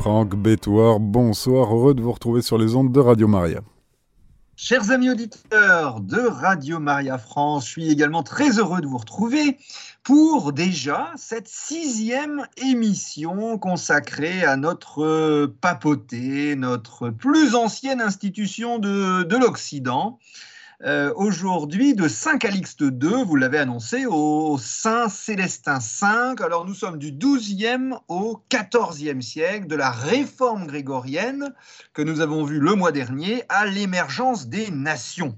Franck Bétoir, bonsoir, heureux de vous retrouver sur les ondes de Radio Maria. Chers amis auditeurs de Radio Maria France, je suis également très heureux de vous retrouver pour déjà cette sixième émission consacrée à notre papauté, notre plus ancienne institution de, de l'Occident. Euh, aujourd'hui de Saint Calixte II, vous l'avez annoncé, au Saint Célestin V. Alors nous sommes du XIIe au XIVe siècle, de la réforme grégorienne que nous avons vue le mois dernier à l'émergence des nations.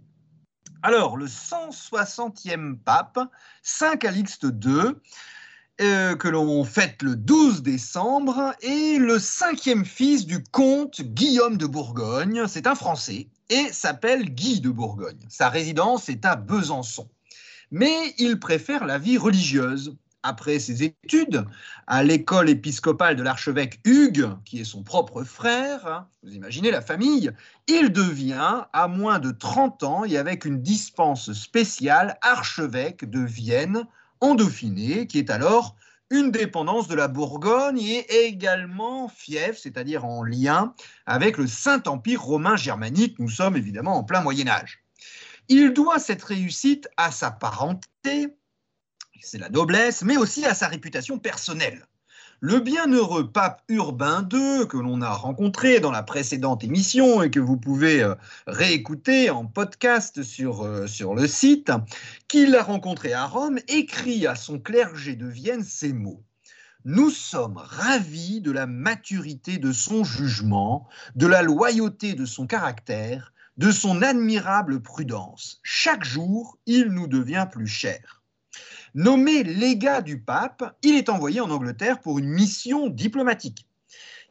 Alors le 160e pape, Saint Calixte II, que l'on fête le 12 décembre, est le cinquième fils du comte Guillaume de Bourgogne. C'est un Français et s'appelle Guy de Bourgogne. Sa résidence est à Besançon. Mais il préfère la vie religieuse. Après ses études à l'école épiscopale de l'archevêque Hugues, qui est son propre frère, hein, vous imaginez la famille, il devient, à moins de 30 ans et avec une dispense spéciale, archevêque de Vienne en Dauphiné, qui est alors une dépendance de la Bourgogne et également fief, c'est-à-dire en lien avec le Saint-Empire romain germanique. Nous sommes évidemment en plein Moyen Âge. Il doit cette réussite à sa parenté, c'est la noblesse, mais aussi à sa réputation personnelle. Le bienheureux pape Urbain II, que l'on a rencontré dans la précédente émission et que vous pouvez euh, réécouter en podcast sur, euh, sur le site, qu'il a rencontré à Rome, écrit à son clergé de Vienne ces mots. Nous sommes ravis de la maturité de son jugement, de la loyauté de son caractère, de son admirable prudence. Chaque jour, il nous devient plus cher. Nommé légat du pape, il est envoyé en Angleterre pour une mission diplomatique.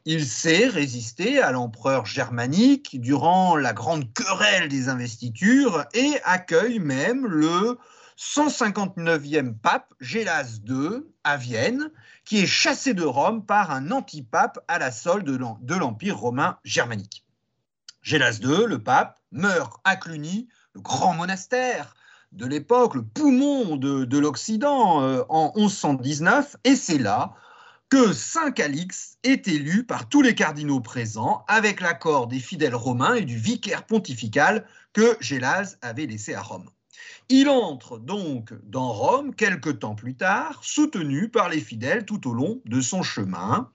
Il sait résister à l'empereur germanique durant la grande querelle des investitures et accueille même le 159e pape Gélas II à Vienne, qui est chassé de Rome par un antipape à la solde de l'Empire romain germanique. Gélas II, le pape, meurt à Cluny, le grand monastère de l'époque, le poumon de, l'Occident euh, en 1119, et c'est là que Saint Calix est élu par tous les cardinaux présents avec l'accord des fidèles romains et du vicaire pontifical que Gélase avait laissé à Rome. Il entre donc dans Rome quelque temps plus tard, soutenu par les fidèles tout au long de son chemin.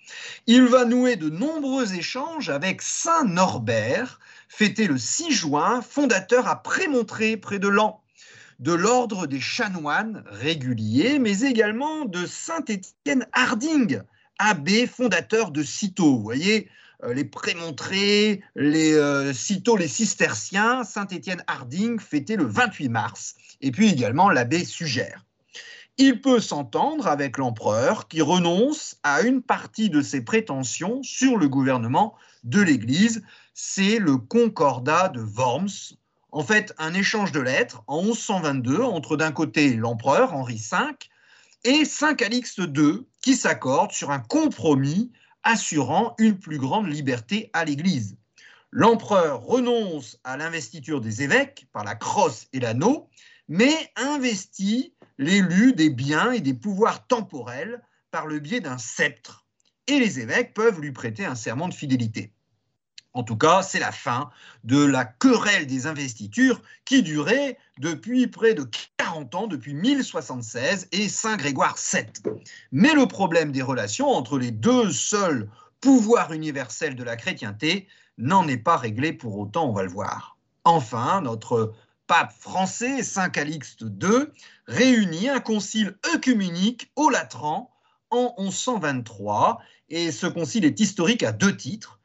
Il va nouer de nombreux échanges avec Saint Norbert, fêté le 6 juin, fondateur à Prémontré, près de Lens de l'ordre des chanoines réguliers, mais également de Saint-Étienne Harding, abbé fondateur de Cîteaux. Vous voyez, euh, les prémontrés, les euh, Cîteaux, les cisterciens, Saint-Étienne Harding fêté le 28 mars, et puis également l'abbé Sugère. Il peut s'entendre avec l'empereur qui renonce à une partie de ses prétentions sur le gouvernement de l'Église. C'est le concordat de Worms en fait un échange de lettres en 1122 entre d'un côté l'empereur Henri V et Saint Calixte II qui s'accordent sur un compromis assurant une plus grande liberté à l'Église. L'empereur renonce à l'investiture des évêques par la crosse et l'anneau, mais investit l'élu des biens et des pouvoirs temporels par le biais d'un sceptre, et les évêques peuvent lui prêter un serment de fidélité. En tout cas, c'est la fin de la querelle des investitures qui durait depuis près de 40 ans, depuis 1076 et Saint Grégoire VII. Mais le problème des relations entre les deux seuls pouvoirs universels de la chrétienté n'en est pas réglé pour autant, on va le voir. Enfin, notre pape français, Saint Calixte II, réunit un concile œcuménique au Latran en 1123, et ce concile est historique à deux titres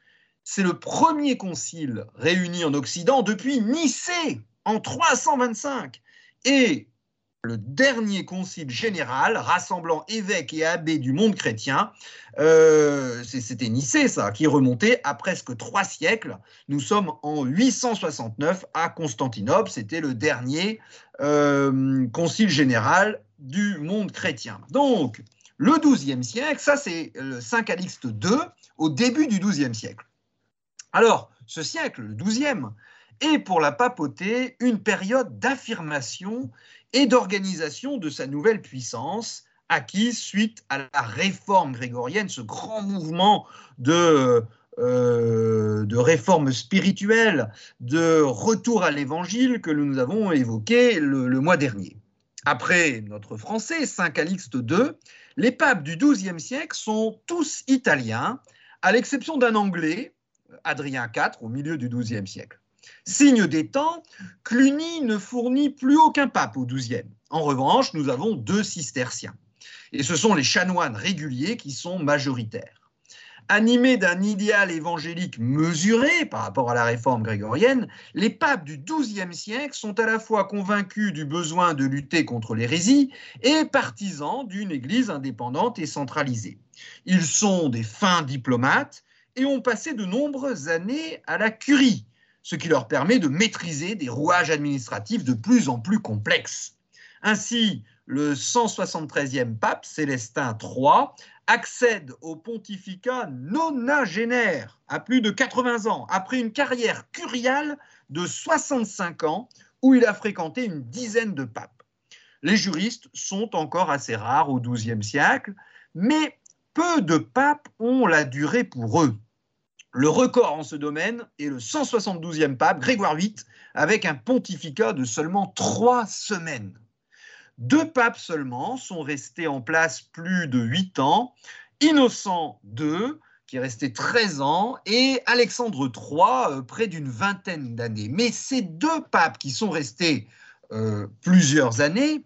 c'est le premier concile réuni en Occident depuis Nicée en 325 et le dernier concile général rassemblant évêques et abbés du monde chrétien, euh, c'était Nicée ça, qui remontait à presque trois siècles. Nous sommes en 869 à Constantinople, c'était le dernier euh, concile général du monde chrétien. Donc, le XIIe siècle, ça c'est le Saint Calixte II au début du XIIe siècle. Alors, ce siècle, le XIIe, est pour la papauté une période d'affirmation et d'organisation de sa nouvelle puissance acquise suite à la réforme grégorienne, ce grand mouvement de, euh, réforme spirituelle, de retour à l'évangile que nous avons évoqué le, le mois dernier. Après notre français, Saint Calixte II, les papes du XIIe siècle sont tous italiens, à l'exception d'un anglais, Adrien IV, au milieu du XIIe siècle. Signe des temps, Cluny ne fournit plus aucun pape au XIIe. En revanche, nous avons deux cisterciens. Et ce sont les chanoines réguliers qui sont majoritaires. Animés d'un idéal évangélique mesuré par rapport à la réforme grégorienne, les papes du XIIe siècle sont à la fois convaincus du besoin de lutter contre l'hérésie et partisans d'une Église indépendante et centralisée. Ils sont des fins diplomates et ont passé de nombreuses années à la curie, ce qui leur permet de maîtriser des rouages administratifs de plus en plus complexes. Ainsi, le 173e pape, Célestin III, accède au pontificat nonagénaire à plus de 80 ans, après une carrière curiale de 65 ans où il a fréquenté une dizaine de papes. Les juristes sont encore assez rares au XIIe siècle, mais peu de papes ont la durée pour eux. Le record en ce domaine est le 172e pape, Grégoire VIII, avec un pontificat de seulement trois semaines. Deux papes seulement sont restés en place plus de huit ans. Innocent II, qui est resté 13 ans, et Alexandre III, euh, près d'une vingtaine d'années. Mais ces deux papes qui sont restés euh, plusieurs années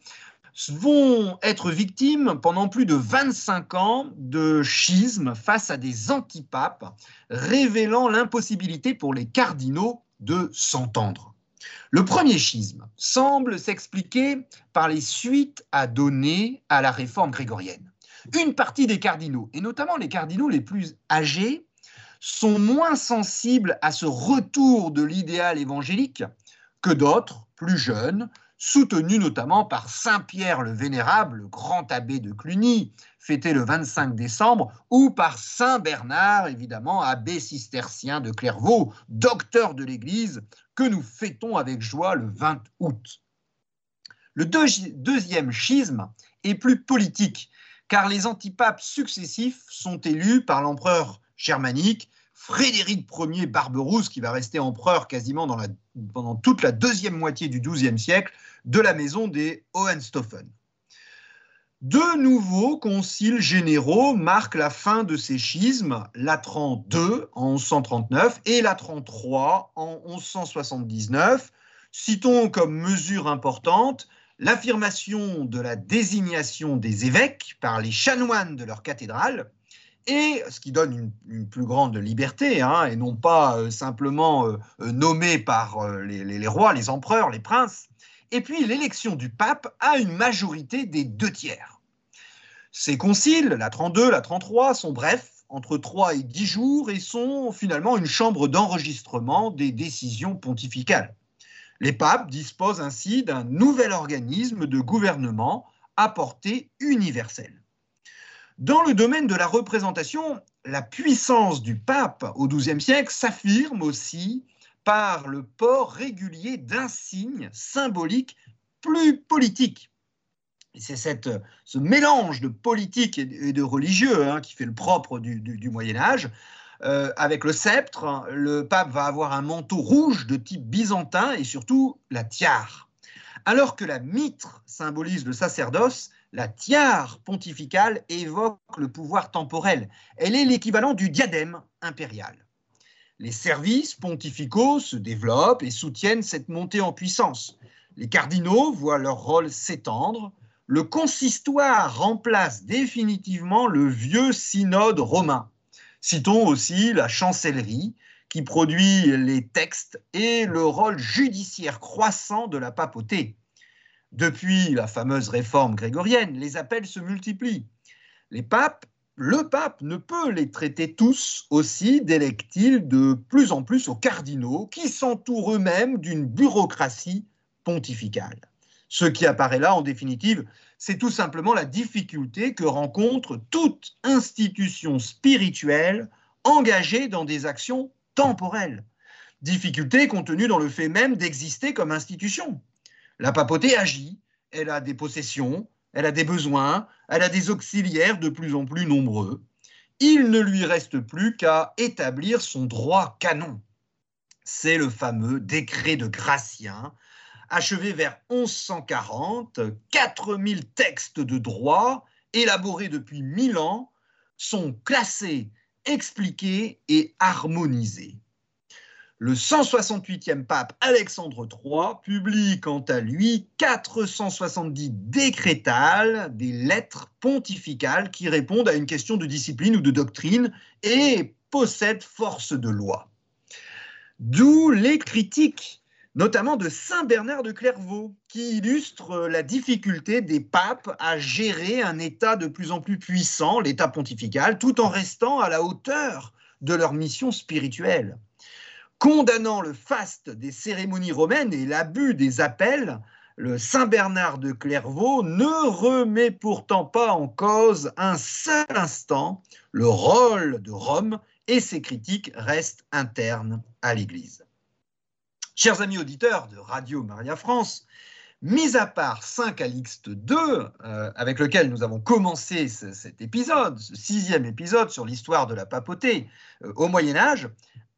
vont être victimes pendant plus de 25 ans de schisme face à des antipapes, révélant l'impossibilité pour les cardinaux de s'entendre. Le premier schisme semble s'expliquer par les suites à donner à la réforme grégorienne. Une partie des cardinaux, et notamment les cardinaux les plus âgés, sont moins sensibles à ce retour de l'idéal évangélique que d'autres, plus jeunes, soutenus notamment par Saint Pierre le Vénérable, le grand abbé de Cluny, fêté le 25 décembre, ou par Saint Bernard, évidemment, abbé cistercien de Clairvaux, docteur de l'Église, que nous fêtons avec joie le 20 août. Le deuxième schisme est plus politique, car les antipapes successifs sont élus par l'empereur germanique Frédéric Ier Barberousse, qui va rester empereur quasiment pendant toute la deuxième moitié du XIIe siècle, de la maison des Hohenstaufen. Deux nouveaux conciles généraux marquent la fin de ces schismes, Latran II en 1139 et Latran III en 1179. Citons comme mesure importante l'affirmation de la désignation des évêques par les chanoines de leur cathédrale, et ce qui donne une, plus grande liberté, hein, et non pas euh, simplement euh, euh, nommé par les, rois, les empereurs, les princes, et puis l'élection du pape à une majorité des deux tiers. Ces conciles, la 32, la 33, sont brefs, entre 3 et 10 jours, et sont finalement une chambre d'enregistrement des décisions pontificales. Les papes disposent ainsi d'un nouvel organisme de gouvernement à portée universelle. Dans le domaine de la représentation, la puissance du pape au XIIe siècle s'affirme aussi par le port régulier d'insignes symboliques plus politiques. C'est ce mélange de politique et de religieux hein, qui fait le propre du, Moyen Âge. Euh, avec le sceptre, le pape va avoir un manteau rouge de type byzantin et surtout la tiare. Alors que la mitre symbolise le sacerdoce, la tiare pontificale évoque le pouvoir temporel. Elle est l'équivalent du diadème impérial. Les services pontificaux se développent et soutiennent cette montée en puissance. Les cardinaux voient leur rôle s'étendre. Le consistoire remplace définitivement le vieux synode romain. Citons aussi la chancellerie qui produit les textes et le rôle judiciaire croissant de la papauté. Depuis la fameuse réforme grégorienne, les appels se multiplient. Les papes, le pape ne peut les traiter tous aussi, délègue-t-il de plus en plus aux cardinaux qui s'entourent eux-mêmes d'une bureaucratie pontificale. Ce qui apparaît là, en définitive, c'est tout simplement la difficulté que rencontre toute institution spirituelle engagée dans des actions temporelles. Difficulté contenue dans le fait même d'exister comme institution. La papauté agit, elle a des possessions, elle a des besoins, elle a des auxiliaires de plus en plus nombreux. Il ne lui reste plus qu'à établir son droit canon. C'est le fameux décret de Gratien, achevé vers 1140. 4000 textes de droit, élaborés depuis 1000 ans, sont classés, expliqués et harmonisés. Le 168e pape Alexandre III publie quant à lui 470 décrétales, des lettres pontificales qui répondent à une question de discipline ou de doctrine et possèdent force de loi. D'où les critiques, notamment de Saint Bernard de Clairvaux, qui illustrent la difficulté des papes à gérer un État de plus en plus puissant, l'État pontifical, tout en restant à la hauteur de leur mission spirituelle condamnant le faste des cérémonies romaines et l'abus des appels, le Saint Bernard de Clairvaux ne remet pourtant pas en cause un seul instant le rôle de Rome et ses critiques restent internes à l'Église. Chers amis auditeurs de Radio Maria France, mis à part Saint Calixte II, euh, avec lequel nous avons commencé cet épisode, ce sixième épisode sur l'histoire de la papauté euh, au Moyen Âge,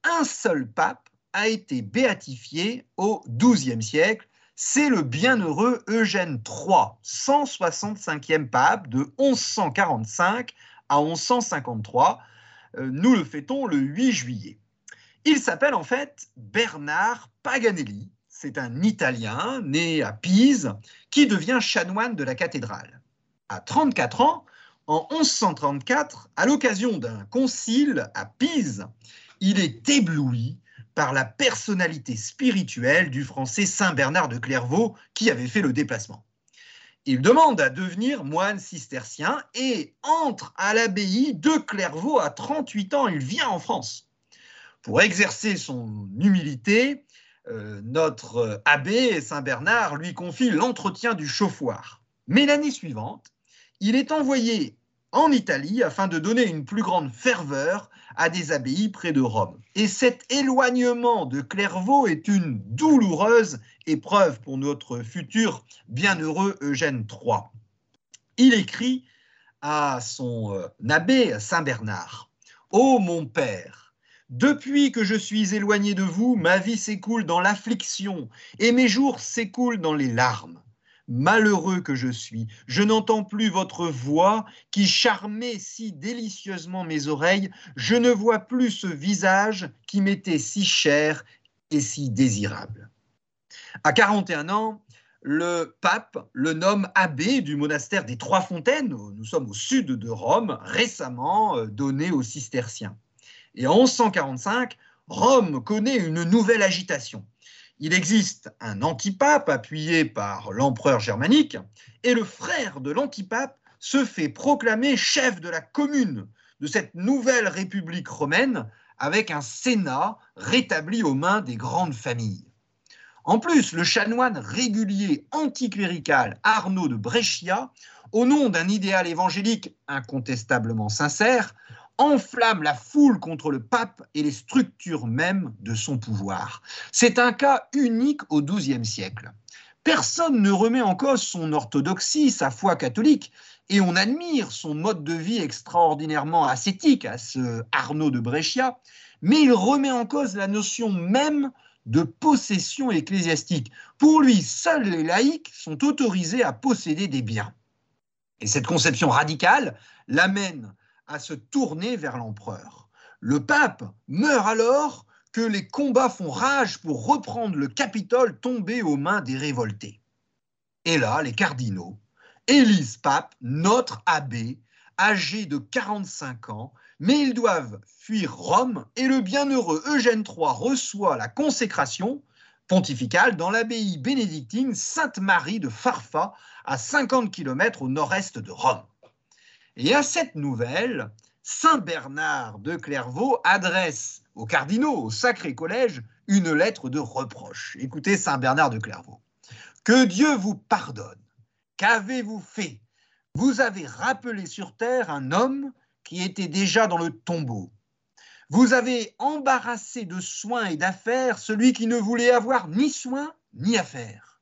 un seul pape a été béatifié au XIIe siècle. C'est le bienheureux Eugène III, 165e pape de 1145 à 1153. Euh, nous le fêtons le 8 juillet. Il s'appelle en fait Bernard Paganelli. C'est un Italien né à Pise qui devient chanoine de la cathédrale. À 34 ans, en 1134, à l'occasion d'un concile à Pise, il est ébloui par la personnalité spirituelle du français Saint Bernard de Clairvaux qui avait fait le déplacement. Il demande à devenir moine cistercien et entre à l'abbaye de Clairvaux à 38 ans. Il vient en France. Pour exercer son humilité, euh, notre abbé Saint Bernard lui confie l'entretien du chauffoir. Mais l'année suivante, il est envoyé en Italie afin de donner une plus grande ferveur à des abbayes près de Rome. Et cet éloignement de Clairvaux est une douloureuse épreuve pour notre futur bienheureux Eugène III. Il écrit à son euh, abbé Saint Bernard Ô mon père, depuis que je suis éloigné de vous, ma vie s'écoule dans l'affliction et mes jours s'écoulent dans les larmes. Malheureux que je suis, je n'entends plus votre voix qui charmait si délicieusement mes oreilles, je ne vois plus ce visage qui m'était si cher et si désirable. À 41 ans, le pape le nomme abbé du monastère des Trois Fontaines, nous sommes au sud de Rome, récemment euh, donné aux cisterciens. Et en 1145, Rome connaît une nouvelle agitation il existe un antipape appuyé par l'empereur germanique, et le frère de l'antipape se fait proclamer chef de la commune de cette nouvelle république romaine avec un sénat rétabli aux mains des grandes familles. En plus, le chanoine régulier anticlérical Arnaud de Brescia, au nom d'un idéal évangélique incontestablement sincère, enflamme la foule contre le pape et les structures mêmes de son pouvoir. C'est un cas unique au XIIe siècle. Personne ne remet en cause son orthodoxie, sa foi catholique, et on admire son mode de vie extraordinairement ascétique à ce Arnaud de Brescia, mais il remet en cause la notion même de possession ecclésiastique. Pour lui, seuls les laïcs sont autorisés à posséder des biens. Et cette conception radicale l'amène à se tourner vers l'empereur. Le pape meurt alors que les combats font rage pour reprendre le Capitole tombé aux mains des révoltés. Et là, les cardinaux élisent pape notre abbé, âgé de 45 ans, mais ils doivent fuir Rome et le bienheureux Eugène III reçoit la consécration pontificale dans l'abbaye bénédictine Sainte-Marie de Farfa, à 50 km au nord-est de Rome. Et à cette nouvelle, Saint Bernard de Clairvaux adresse aux cardinaux, au Sacré Collège, une lettre de reproche. Écoutez Saint Bernard de Clairvaux. Que Dieu vous pardonne. Qu'avez-vous fait? Vous avez rappelé sur terre un homme qui était déjà dans le tombeau. Vous avez embarrassé de soins et d'affaires celui qui ne voulait avoir ni soins ni affaires.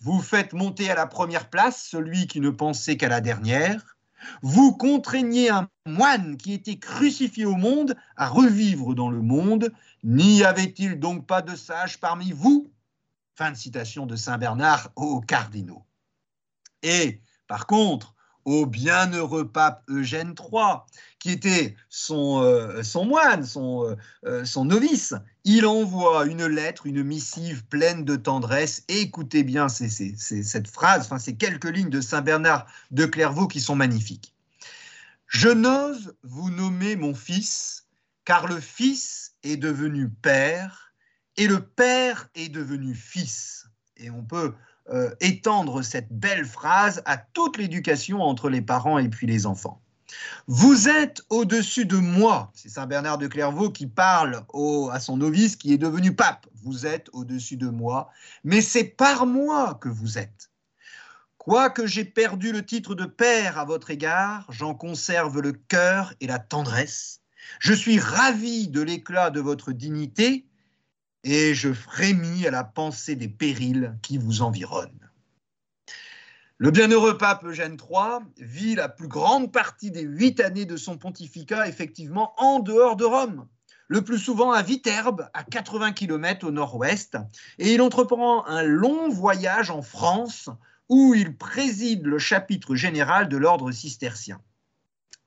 Vous faites monter à la première place celui qui ne pensait qu'à la dernière. Vous contraignez un moine qui était crucifié au monde à revivre dans le monde. N'y avait-il donc pas de sages parmi vous? Fin de citation de Saint Bernard aux cardinaux. Et par contre, au bienheureux pape Eugène III, qui était son, euh, moine, son, euh, euh, son, novice, il envoie une lettre, une missive pleine de tendresse. écoutez bien cette phrase, enfin, ces quelques lignes de Saint Bernard de Clairvaux qui sont magnifiques. Je n'ose vous nommer mon fils, car le fils est devenu père, et le père est devenu fils. Et on peut euh, étendre cette belle phrase à toute l'éducation entre les parents et puis les enfants. Vous êtes au-dessus de moi. C'est Saint Bernard de Clairvaux qui parle à son novice qui est devenu pape. Vous êtes au-dessus de moi, mais c'est par moi que vous êtes. Quoique j'ai perdu le titre de père à votre égard, j'en conserve le cœur et la tendresse. Je suis ravi de l'éclat de votre dignité et je frémis à la pensée des périls qui vous environnent. Le bienheureux pape Eugène III vit la plus grande partie des huit années de son pontificat effectivement en dehors de Rome, le plus souvent à Viterbe, à 80 km au nord-ouest, et il entreprend un long voyage en France où il préside le chapitre général de l'ordre cistercien.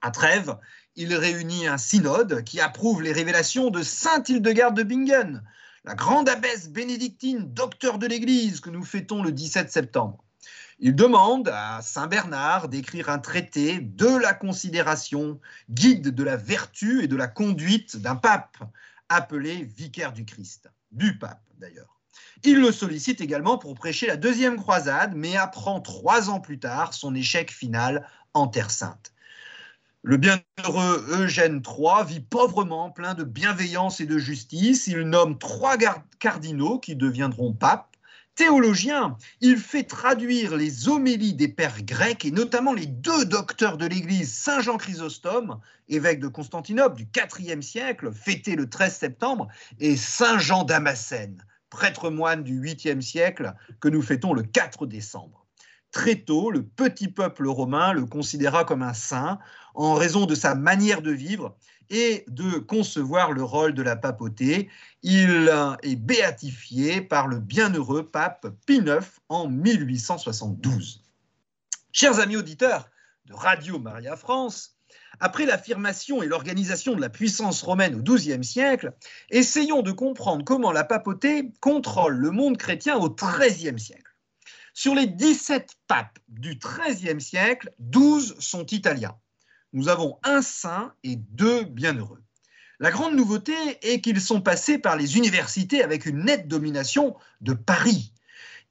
À Trèves, il réunit un synode qui approuve les révélations de saint Hildegarde de Bingen, la grande abbesse bénédictine, docteur de l'Église, que nous fêtons le 17 septembre. Il demande à Saint Bernard d'écrire un traité de la considération, guide de la vertu et de la conduite d'un pape, appelé vicaire du Christ, du pape d'ailleurs. Il le sollicite également pour prêcher la deuxième croisade, mais apprend trois ans plus tard son échec final en Terre Sainte. Le bienheureux Eugène III vit pauvrement, plein de bienveillance et de justice. Il nomme trois cardinaux qui deviendront papes. Théologien, il fait traduire les homélies des pères grecs et notamment les deux docteurs de l'Église, Saint Jean Chrysostome, évêque de Constantinople du IVe siècle, fêté le 13 septembre, et Saint Jean Damascène, prêtre moine du 8e siècle, que nous fêtons le 4 décembre. Très tôt, le petit peuple romain le considéra comme un saint en raison de sa manière de vivre et de concevoir le rôle de la papauté. Il est béatifié par le bienheureux pape Pie IX en 1872. Chers amis auditeurs de Radio Maria France, après l'affirmation et l'organisation de la puissance romaine au XIIe siècle, essayons de comprendre comment la papauté contrôle le monde chrétien au XIIIe siècle. Sur les 17 papes du XIIIe siècle, 12 sont italiens. Nous avons un saint et deux bienheureux. La grande nouveauté est qu'ils sont passés par les universités avec une nette domination de Paris.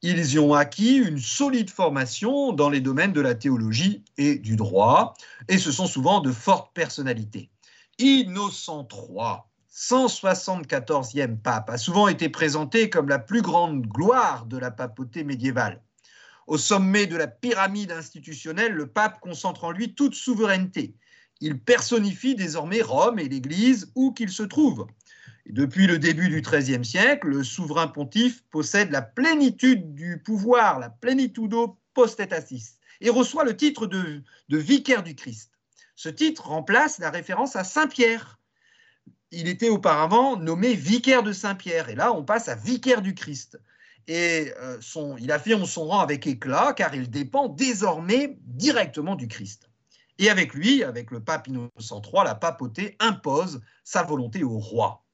Ils y ont acquis une solide formation dans les domaines de la théologie et du droit, et ce sont souvent de fortes personnalités. Innocent III, 174e pape, a souvent été présenté comme la plus grande gloire de la papauté médiévale. Au sommet de la pyramide institutionnelle, le pape concentre en lui toute souveraineté. Il personnifie désormais Rome et l'Église où qu'il se trouve. depuis le début du XIIIe siècle, le souverain pontife possède la plénitude du pouvoir, la plenitudo postetatis, et reçoit le titre de, de vicaire du Christ. Ce titre remplace la référence à Saint Pierre. Il était auparavant nommé vicaire de Saint Pierre, et là on passe à vicaire du Christ et euh, il affirme son rang avec éclat car il dépend désormais directement du Christ. Et avec lui, avec le pape Innocent III, la papauté impose sa volonté au roi.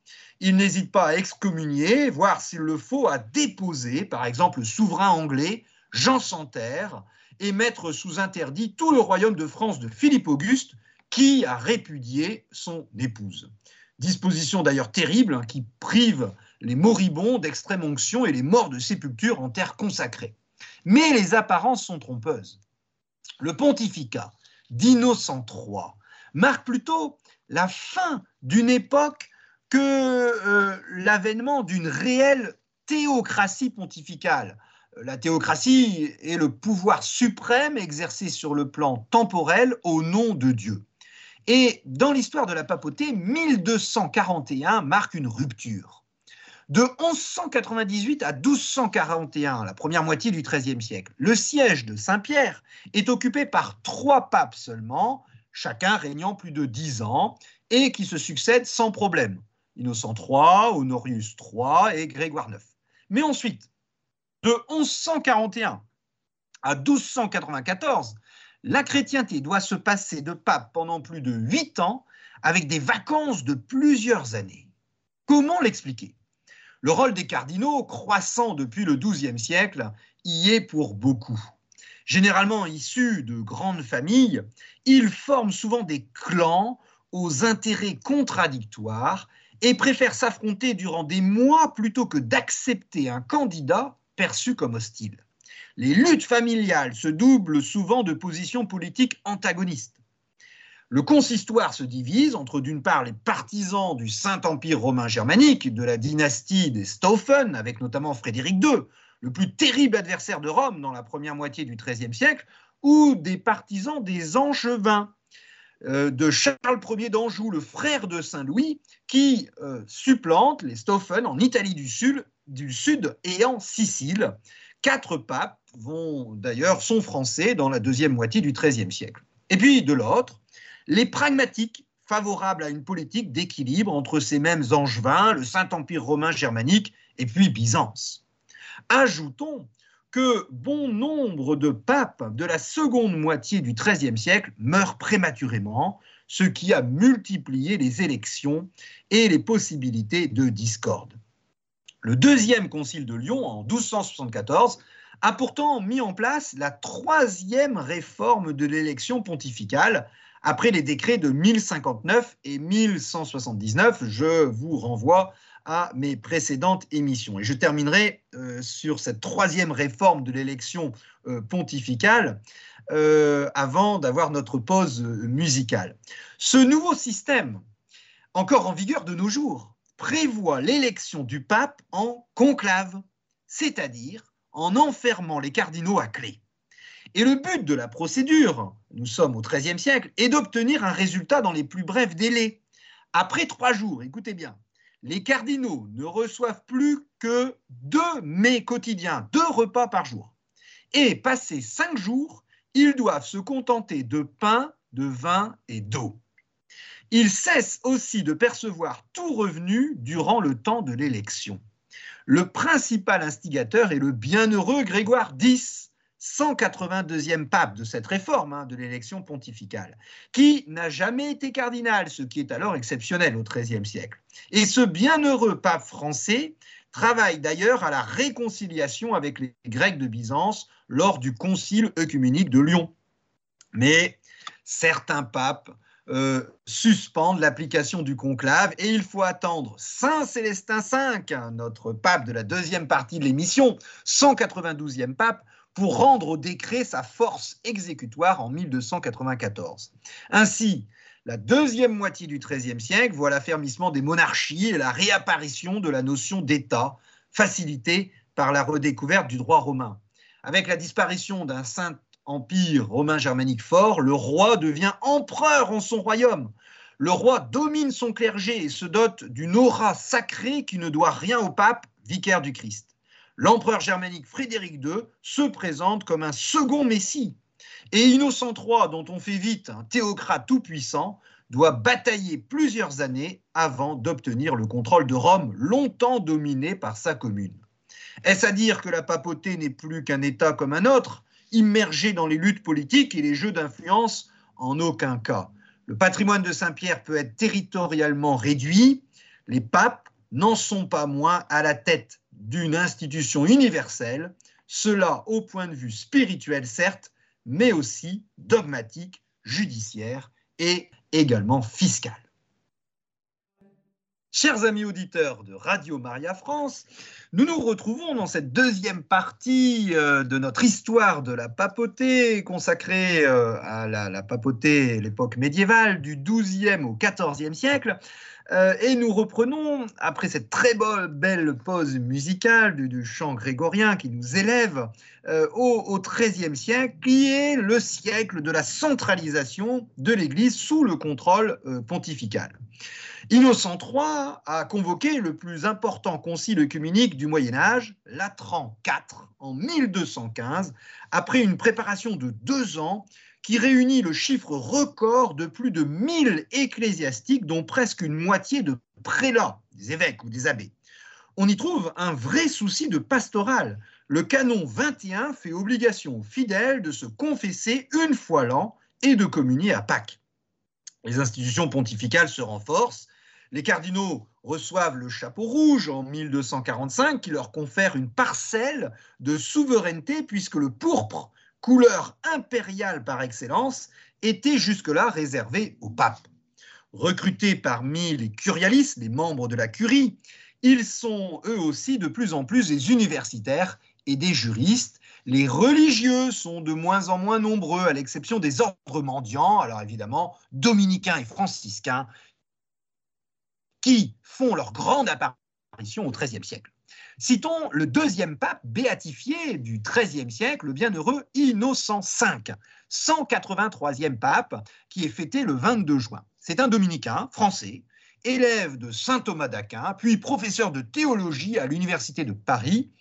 Il n'hésite pas à excommunier, voire s'il le faut, à déposer, par exemple, le souverain anglais Jean Santerre et mettre sous interdit tout le royaume de France de Philippe Auguste, qui a répudié son épouse. Disposition d'ailleurs terrible hein, qui prive les moribonds d'extrême onction et les morts de sépulture en terre consacrée. Mais les apparences sont trompeuses. Le pontificat d'Innocent III marque plutôt la fin d'une époque que euh, l'avènement d'une réelle théocratie pontificale. La théocratie est le pouvoir suprême exercé sur le plan temporel au nom de Dieu. Et dans l'histoire de la papauté, 1241 marque une rupture. De 1198 à 1241, la première moitié du XIIIe siècle, le siège de Saint-Pierre est occupé par trois papes seulement, chacun régnant plus de dix ans, et qui se succèdent sans problème. Innocent III, Honorius III et Grégoire IX. Mais ensuite, de 1141 à 1294, la chrétienté doit se passer de pape pendant plus de huit ans avec des vacances de plusieurs années. Comment l'expliquer? Le rôle des cardinaux, croissant depuis le XIIe siècle, y est pour beaucoup. Généralement issus de grandes familles, ils forment souvent des clans aux intérêts contradictoires et préfèrent s'affronter durant des mois plutôt que d'accepter un candidat perçu comme hostile. Les luttes familiales se doublent souvent de positions politiques antagonistes. Le consistoire se divise entre d'une part les partisans du Saint-Empire romain germanique, de la dynastie des Stauffen, avec notamment Frédéric II, le plus terrible adversaire de Rome dans la première moitié du XIIIe siècle, ou des partisans des Angevins, euh, de Charles Ier d'Anjou, le frère de Saint-Louis, qui euh, supplante les Stauffen en Italie du Sud, du Sud et en Sicile. Quatre papes vont d'ailleurs sont français dans la deuxième moitié du XIIIe siècle. Et puis de l'autre, les pragmatiques favorables à une politique d'équilibre entre ces mêmes angevins, le Saint-Empire romain germanique et puis Byzance. Ajoutons que bon nombre de papes de la seconde moitié du XIIIe siècle meurent prématurément, ce qui a multiplié les élections et les possibilités de discorde. Le deuxième concile de Lyon, en 1274, a pourtant mis en place la troisième réforme de l'élection pontificale, après les décrets de 1059 et 1179. Je vous renvoie à mes précédentes émissions. Et je terminerai euh, sur cette troisième réforme de l'élection euh, pontificale euh, avant d'avoir notre pause musicale. Ce nouveau système, encore en vigueur de nos jours, prévoit l'élection du pape en conclave, c'est-à-dire en enfermant les cardinaux à clé. Et le but de la procédure, nous sommes au XIIIe siècle, est d'obtenir un résultat dans les plus brefs délais. Après trois jours, écoutez bien, les cardinaux ne reçoivent plus que deux mets quotidiens, deux repas par jour. Et passé cinq jours, ils doivent se contenter de pain, de vin et d'eau. Ils cessent aussi de percevoir tout revenu durant le temps de l'élection. Le principal instigateur est le bienheureux Grégoire X, 182e pape de cette réforme hein, de l'élection pontificale, qui n'a jamais été cardinal, ce qui est alors exceptionnel au XIIIe siècle. Et ce bienheureux pape français travaille d'ailleurs à la réconciliation avec les Grecs de Byzance lors du concile œcuménique de Lyon. Mais certains papes euh, suspendent l'application du conclave et il faut attendre Saint Célestin V, notre pape de la deuxième partie de l'émission, 192e pape, pour rendre au décret sa force exécutoire en 1294. Ainsi, la deuxième moitié du XIIIe siècle voit l'affermissement des monarchies et la réapparition de la notion d'État, facilitée par la redécouverte du droit romain. Avec la disparition d'un saint empire romain germanique fort, le roi devient empereur en son royaume. Le roi domine son clergé et se dote d'une aura sacrée qui ne doit rien au pape, vicaire du Christ l'empereur germanique Frédéric II se présente comme un second Messie. Et Innocent III, dont on fait vite un théocrate tout-puissant, doit batailler plusieurs années avant d'obtenir le contrôle de Rome, longtemps dominé par sa commune. Est-ce à dire que la papauté n'est plus qu'un État comme un autre, immergé dans les luttes politiques et les jeux d'influence? En aucun cas. Le patrimoine de Saint-Pierre peut être territorialement réduit. Les papes n'en sont pas moins à la tête d'une institution universelle, cela au point de vue spirituel certes, mais aussi dogmatique, judiciaire et également fiscal. Chers amis auditeurs de Radio Maria France, nous nous retrouvons dans cette deuxième partie euh, de notre histoire de la papauté, consacrée euh, à la, papauté, l'époque médiévale, du XIIe au XIVe siècle. Euh, et nous reprenons, après cette très belle pause musicale du, chant grégorien qui nous élève au XIIIe siècle, qui est le siècle de la centralisation de l'Église sous le contrôle pontifical. Innocent III a convoqué le plus important concile œcuménique du Moyen Âge, Latran IV, en 1215, après une préparation de deux ans qui réunit le chiffre record de plus de 1000 ecclésiastiques, dont presque une moitié de prélats, des évêques ou des abbés. On y trouve un vrai souci de pastoral. Le canon 21 fait obligation aux fidèles de se confesser une fois l'an et de communier à Pâques. Les institutions pontificales se renforcent. Les cardinaux reçoivent le chapeau rouge en 1245 qui leur confère une parcelle de souveraineté puisque le pourpre couleur impériale par excellence, était jusque-là réservée au pape. Recrutés parmi les curialistes, les membres de la curie, ils sont eux aussi de plus en plus des universitaires et des juristes. Les religieux sont de moins en moins nombreux, à l'exception des ordres mendiants, alors évidemment dominicains et franciscains, qui font leur grande apparition au XIIIe siècle. Citons le deuxième pape béatifié du XIIIe siècle, le bienheureux Innocent V, 183e pape, qui est fêté le 22 juin. C'est un dominicain français, élève de saint Thomas d'Aquin, puis professeur de théologie à l'Université de Paris,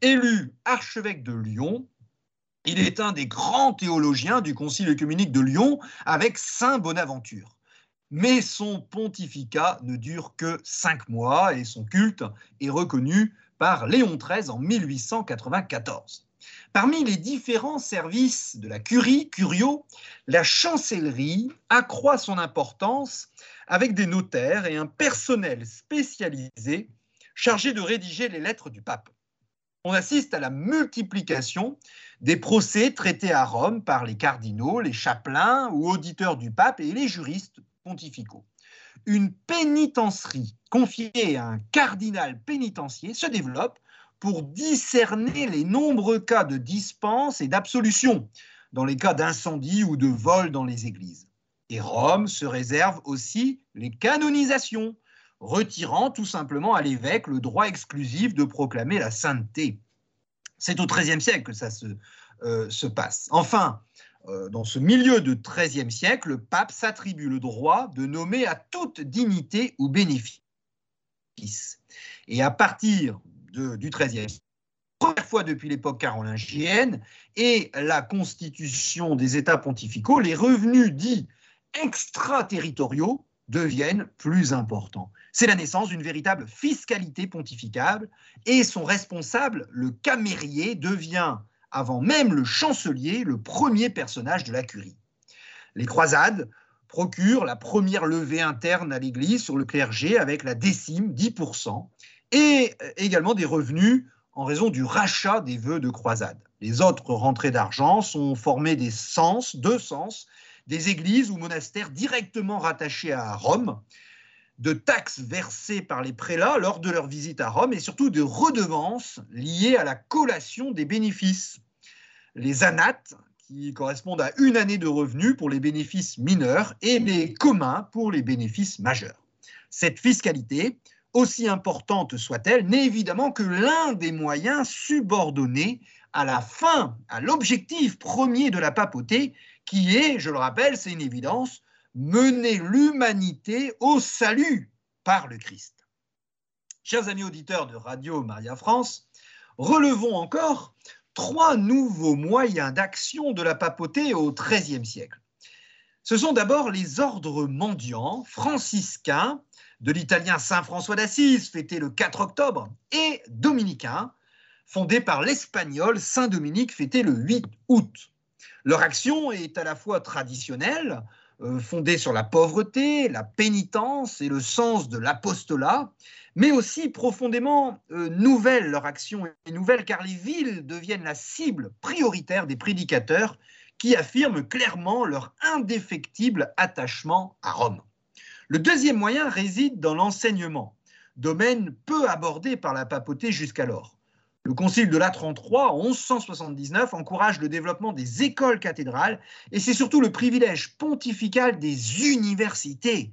élu archevêque de Lyon. Il est un des grands théologiens du Concile œcuménique de Lyon avec saint Bonaventure. Mais son pontificat ne dure que cinq mois et son culte est reconnu par Léon XIII en 1894. Parmi les différents services de la curie, Curio, la chancellerie accroît son importance avec des notaires et un personnel spécialisé chargé de rédiger les lettres du pape. On assiste à la multiplication des procès traités à Rome par les cardinaux, les chapelains ou auditeurs du pape et les juristes pontificaux une pénitencerie confiée à un cardinal pénitencier se développe pour discerner les nombreux cas de dispense et d'absolution dans les cas d'incendie ou de vol dans les églises. Et Rome se réserve aussi les canonisations, retirant tout simplement à l'évêque le droit exclusif de proclamer la sainteté. C'est au XIIIe siècle que ça se, euh, se passe. Enfin, dans ce milieu de XIIIe siècle, le pape s'attribue le droit de nommer à toute dignité ou bénéfice. Et à partir du XIIIe siècle, première fois depuis l'époque carolingienne et la constitution des États pontificaux, les revenus dits extraterritoriaux deviennent plus importants. C'est la naissance d'une véritable fiscalité pontificale et son responsable, le camérier, devient avant même le chancelier, le premier personnage de la curie. Les croisades procurent la première levée interne à l'Église sur le clergé avec la décime, 10%, et euh, également des revenus en raison du rachat des vœux de croisade. Les autres rentrées d'argent sont formées des sens, deux sens, des églises ou monastères directement rattachés à Rome, de taxes versées par les prélats lors de leur visite à Rome et surtout de redevances liées à la collation des bénéfices les anates, qui correspondent à une année de revenus pour les bénéfices mineurs, et les communs pour les bénéfices majeurs. Cette fiscalité, aussi importante soit-elle, n'est évidemment que l'un des moyens subordonnés à la fin, à l'objectif premier de la papauté, qui est, je le rappelle, c'est une évidence, mener l'humanité au salut par le Christ. Chers amis auditeurs de Radio Maria France, relevons encore trois nouveaux moyens d'action de la papauté au XIIIe siècle. Ce sont d'abord les ordres mendiants franciscains de l'italien Saint François d'Assise, fêté le 4 octobre, et dominicains, fondés par l'espagnol Saint Dominique, fêté le 8 août. Leur action est à la fois traditionnelle, euh, fondée sur la pauvreté, la pénitence et le sens de l'apostolat, mais aussi profondément euh, nouvelle. Leur action est nouvelle car les villes deviennent la cible prioritaire des prédicateurs qui affirment clairement leur indéfectible attachement à Rome. Le deuxième moyen réside dans l'enseignement, domaine peu abordé par la papauté jusqu'alors. Le concile de Latran III, en 1179, encourage le développement des écoles cathédrales et c'est surtout le privilège pontifical des universités.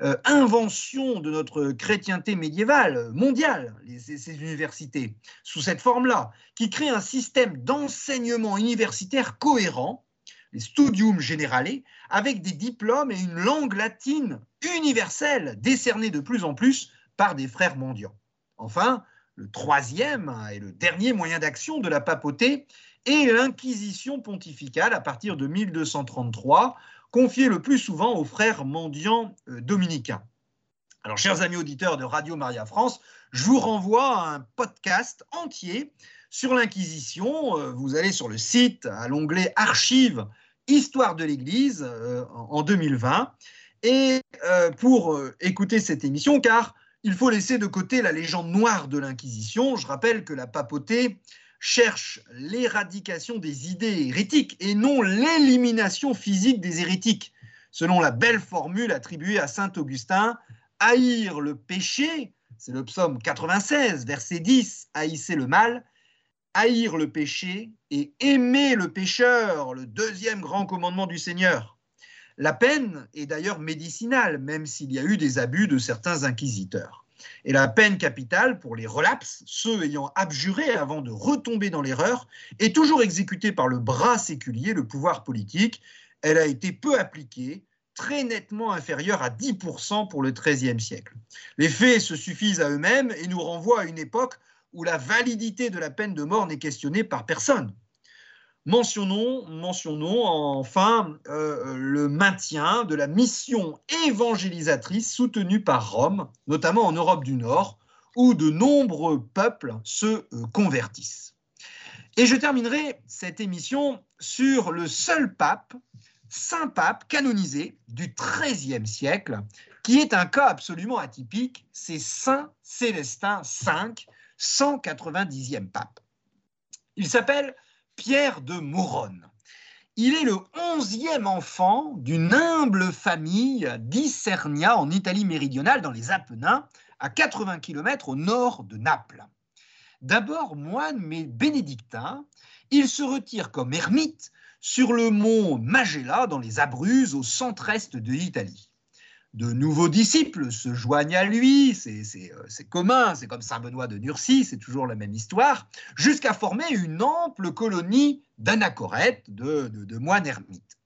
Euh, invention de notre chrétienté médiévale, mondiale, ces, universités, sous cette forme-là, qui crée un système d'enseignement universitaire cohérent, les studium generale, avec des diplômes et une langue latine universelle décernée de plus en plus par des frères mendiants. Enfin, le troisième et le dernier moyen d'action de la papauté est l'inquisition pontificale à partir de 1233, confiée le plus souvent aux frères mendiants euh, dominicains. Alors, chers amis auditeurs de Radio Maria France, je vous renvoie à un podcast entier sur l'Inquisition. Euh, vous allez sur le site à l'onglet Archives Histoire de l'Église euh, en 2020 et pour écouter cette émission, car il faut laisser de côté la légende noire de l'Inquisition. Je rappelle que la papauté cherche l'éradication des idées hérétiques et non l'élimination physique des hérétiques. Selon la belle formule attribuée à Saint Augustin, haïr le péché, c'est le psaume 96, verset 10, haïssez le mal, haïr le péché et aimer le pécheur, le deuxième grand commandement du Seigneur. La peine est d'ailleurs médicinale, même s'il y a eu des abus de certains inquisiteurs. Et la peine capitale pour les relapses, ceux ayant abjuré avant de retomber dans l'erreur, est toujours exécutée par le bras séculier, le pouvoir politique. Elle a été peu appliquée, très nettement inférieure à 10% pour le XIIIe siècle. Les faits se suffisent à eux-mêmes et nous renvoient à une époque où la validité de la peine de mort n'est questionnée par personne. Mentionnons, mentionnons enfin euh, le maintien de la mission évangélisatrice soutenue par Rome, notamment en Europe du Nord, où de nombreux peuples se euh, convertissent. Et je terminerai cette émission sur le seul pape, saint pape canonisé du XIIIe siècle, qui est un cas absolument atypique, c'est Saint Célestin V, 190e pape. Il s'appelle Pierre de Mouronne. Il est le onzième enfant d'une humble famille d'Isernia en Italie méridionale, dans les Apennins, à 80 km au nord de Naples. D'abord moine mais bénédictin, il se retire comme ermite sur le mont Magella dans les Abruzzes au centre-est de l'Italie de nouveaux disciples se joignent à lui, c'est euh, commun, c'est comme Saint Benoît de Nursie, c'est toujours la même histoire, jusqu'à former une ample colonie d'anachorètes, de, moines ermites.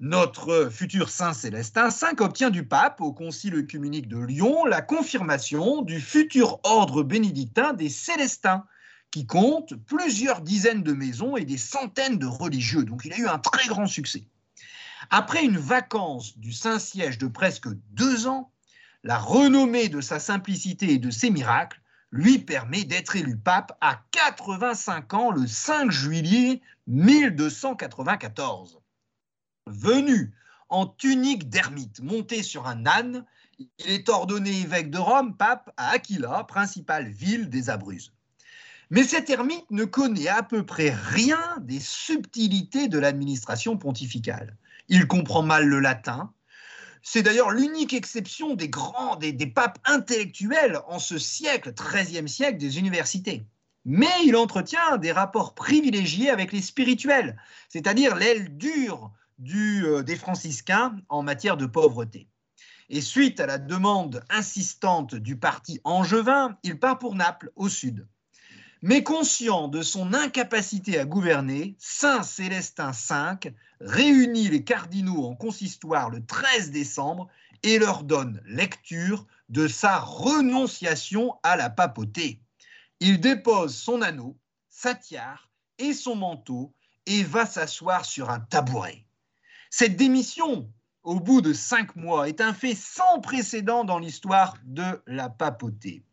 Notre futur Saint Célestin V obtient du pape, au Concile œcuménique de Lyon, la confirmation du futur ordre bénédictin des Célestins, qui compte plusieurs dizaines de maisons et des centaines de religieux. Donc il a eu un très grand succès. Après une vacance du Saint-Siège de presque deux ans, la renommée de sa simplicité et de ses miracles lui permet d'être élu pape à 85 ans le 5 juillet 1294. Venu en tunique d'ermite, monté sur un âne, il est ordonné évêque de Rome, pape à Aquila, principale ville des Abruzzes. Mais cet ermite ne connaît à peu près rien des subtilités de l'administration pontificale il comprend mal le latin. C'est d'ailleurs l'unique exception des grands, des, papes intellectuels en ce siècle, XIIIe siècle, des universités. Mais il entretient des rapports privilégiés avec les spirituels, c'est-à-dire l'aile dure du, euh, des franciscains en matière de pauvreté. Et suite à la demande insistante du parti angevin, il part pour Naples, au sud. Mais conscient de son incapacité à gouverner, Saint Célestin V réunit les cardinaux en consistoire le 13 décembre et leur donne lecture de sa renonciation à la papauté. Il dépose son anneau, sa tiare et son manteau et va s'asseoir sur un tabouret. Cette démission, au bout de cinq mois, est un fait sans précédent dans l'histoire de la papauté.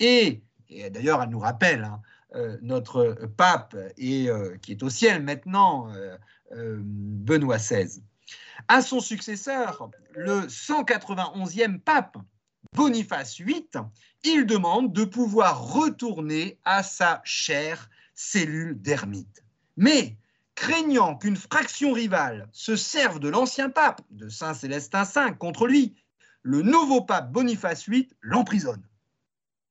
Et et d'ailleurs elle nous rappelle hein, euh, notre pape, euh, qui est au ciel maintenant, euh, Benoît XVI. À son successeur, le 191e pape, Boniface VIII, il demande de pouvoir retourner à sa chère cellule d'ermite. Mais, craignant qu'une fraction rivale se serve de l'ancien pape, de Saint Célestin V, contre lui, le nouveau pape Boniface VIII l'emprisonne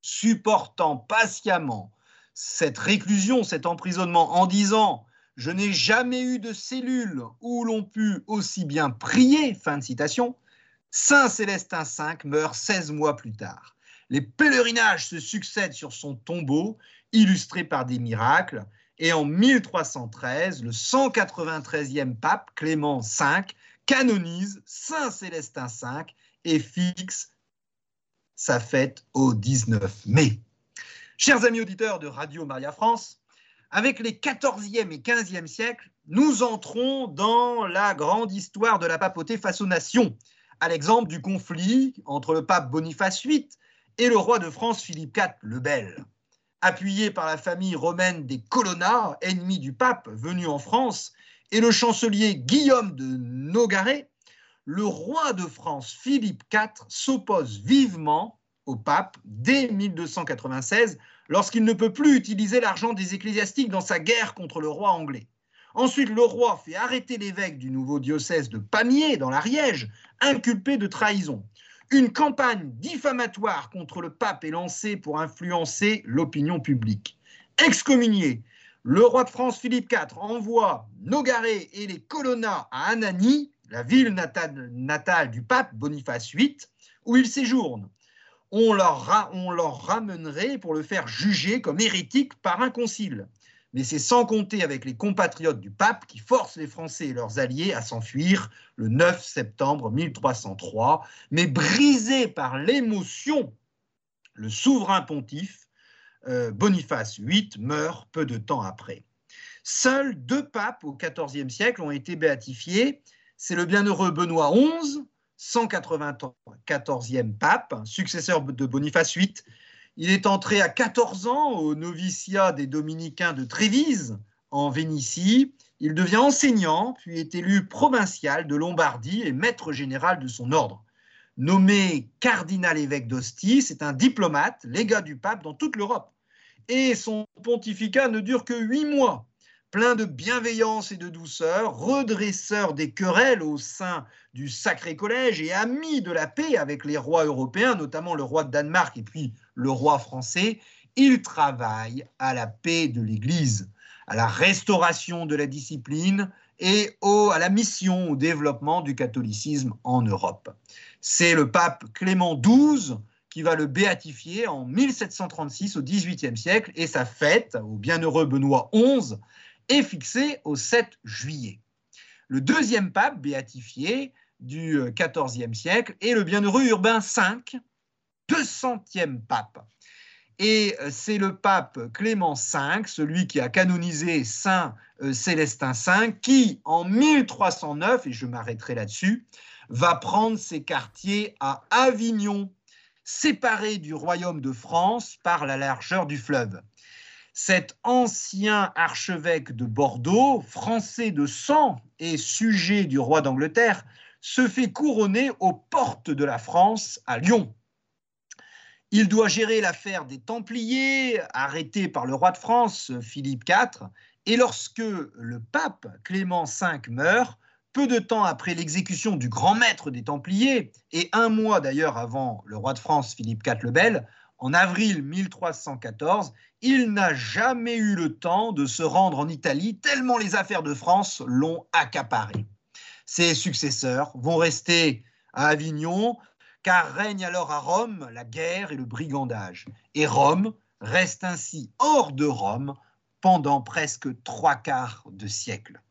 supportant patiemment cette réclusion, cet emprisonnement en disant Je n'ai jamais eu de cellule où l'on put aussi bien prier, fin de citation, Saint Célestin V meurt 16 mois plus tard. Les pèlerinages se succèdent sur son tombeau, illustrés par des miracles, et en 1313, le 193e pape Clément V canonise Saint Célestin V et fixe sa fête au 19 mai. Chers amis auditeurs de Radio Maria France, avec les 14e et 15e siècles, nous entrons dans la grande histoire de la papauté face aux nations, à l'exemple du conflit entre le pape Boniface VIII et le roi de France Philippe IV le Bel. Appuyé par la famille romaine des Colonna, ennemis du pape venu en France, et le chancelier Guillaume de Nogaret, le roi de France Philippe IV s'oppose vivement au pape dès 1296 lorsqu'il ne peut plus utiliser l'argent des ecclésiastiques dans sa guerre contre le roi anglais. Ensuite, le roi fait arrêter l'évêque du nouveau diocèse de Pamiers, dans l'Ariège, inculpé de trahison. Une campagne diffamatoire contre le pape est lancée pour influencer l'opinion publique. Excommunié, le roi de France Philippe IV envoie Nogaret et les Colonna à Anani, la ville natale, du pape Boniface VIII, où il séjourne. On leur, on leur ramènerait pour le faire juger comme hérétique par un concile mais c'est sans compter avec les compatriotes du pape qui forcent les Français et leurs alliés à s'enfuir le 9 septembre 1303. Mais brisé par l'émotion, le souverain pontife euh, Boniface VIII meurt peu de temps après. Seuls deux papes au XIVe siècle ont été béatifiés. C'est le bienheureux Benoît XI, 194e pape, successeur de Boniface VIII, il est entré à 14 ans au noviciat des dominicains de Trévise, en Vénitie. Il devient enseignant, puis est élu provincial de Lombardie et maître général de son ordre. Nommé cardinal évêque d'Ostie, c'est un diplomate, légat du pape dans toute l'Europe. Et son pontificat ne dure que huit mois plein de bienveillance et de douceur, redresseur des querelles au sein du Sacré Collège et ami de la paix avec les rois européens, notamment le roi de Danemark et puis le roi français, il travaille à la paix de l'Église, à la restauration de la discipline et à la mission au développement du catholicisme en Europe. C'est le pape Clément XII qui va le béatifier en 1736 au XVIIIe siècle et sa fête au bienheureux Benoît XI est fixé au 7 juillet. Le deuxième pape béatifié du XIVe siècle est le bienheureux Urbain V, 200e pape. Et euh, c'est le pape Clément V, celui qui a canonisé Saint euh, Célestin V, qui en 1309, et je m'arrêterai là-dessus, va prendre ses quartiers à Avignon, séparé du royaume de France par la largeur du fleuve cet ancien archevêque de Bordeaux, français de sang et sujet du roi d'Angleterre, se fait couronner aux portes de la France à Lyon. Il doit gérer l'affaire des Templiers, arrêtés par le roi de France, Philippe IV, et lorsque le pape Clément V meurt, peu de temps après l'exécution du grand maître des Templiers, et un mois d'ailleurs avant le roi de France, Philippe IV le Bel, en avril 1314, il n'a jamais eu le temps de se rendre en Italie, tellement les affaires de France l'ont accaparé. Ses successeurs vont rester à Avignon, car règne alors à Rome la guerre et le brigandage. Et Rome reste ainsi hors de Rome pendant presque trois quarts de siècle.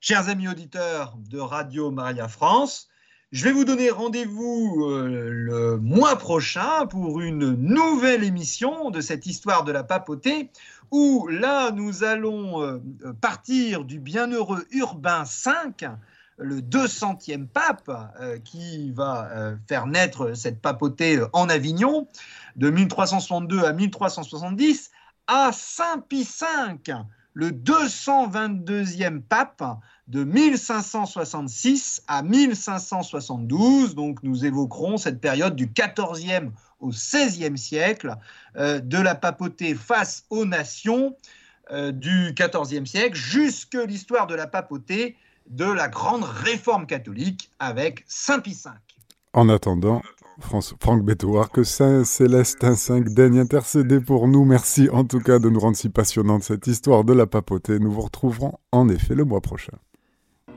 Chers amis auditeurs de Radio Maria France, je vais vous donner rendez-vous euh, le mois prochain pour une nouvelle émission de cette histoire de la papauté, où là, nous allons euh, partir du bienheureux Urbain V, le 200e pape, euh, qui va faire naître cette papauté en Avignon, de 1362 à 1370, à Saint Pie V, le 222e pape, de 1566 à 1572. Donc nous évoquerons cette période du 14e au 16e siècle euh, de la papauté face aux nations euh, du 14e siècle jusque l'histoire de la papauté de la grande réforme catholique avec Saint Pie V. En attendant, Franck Bétoir, que Saint Célestin V daigne intercéder pour nous. Merci en tout cas de nous rendre si passionnante cette histoire de la papauté. Nous vous retrouverons en effet le mois prochain.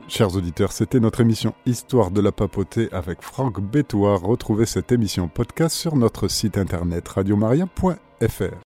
Chers auditeurs, c'était notre émission Histoire de la papauté avec Franck Bétoir. Retrouvez cette émission podcast sur notre site internet radiomaria.fr.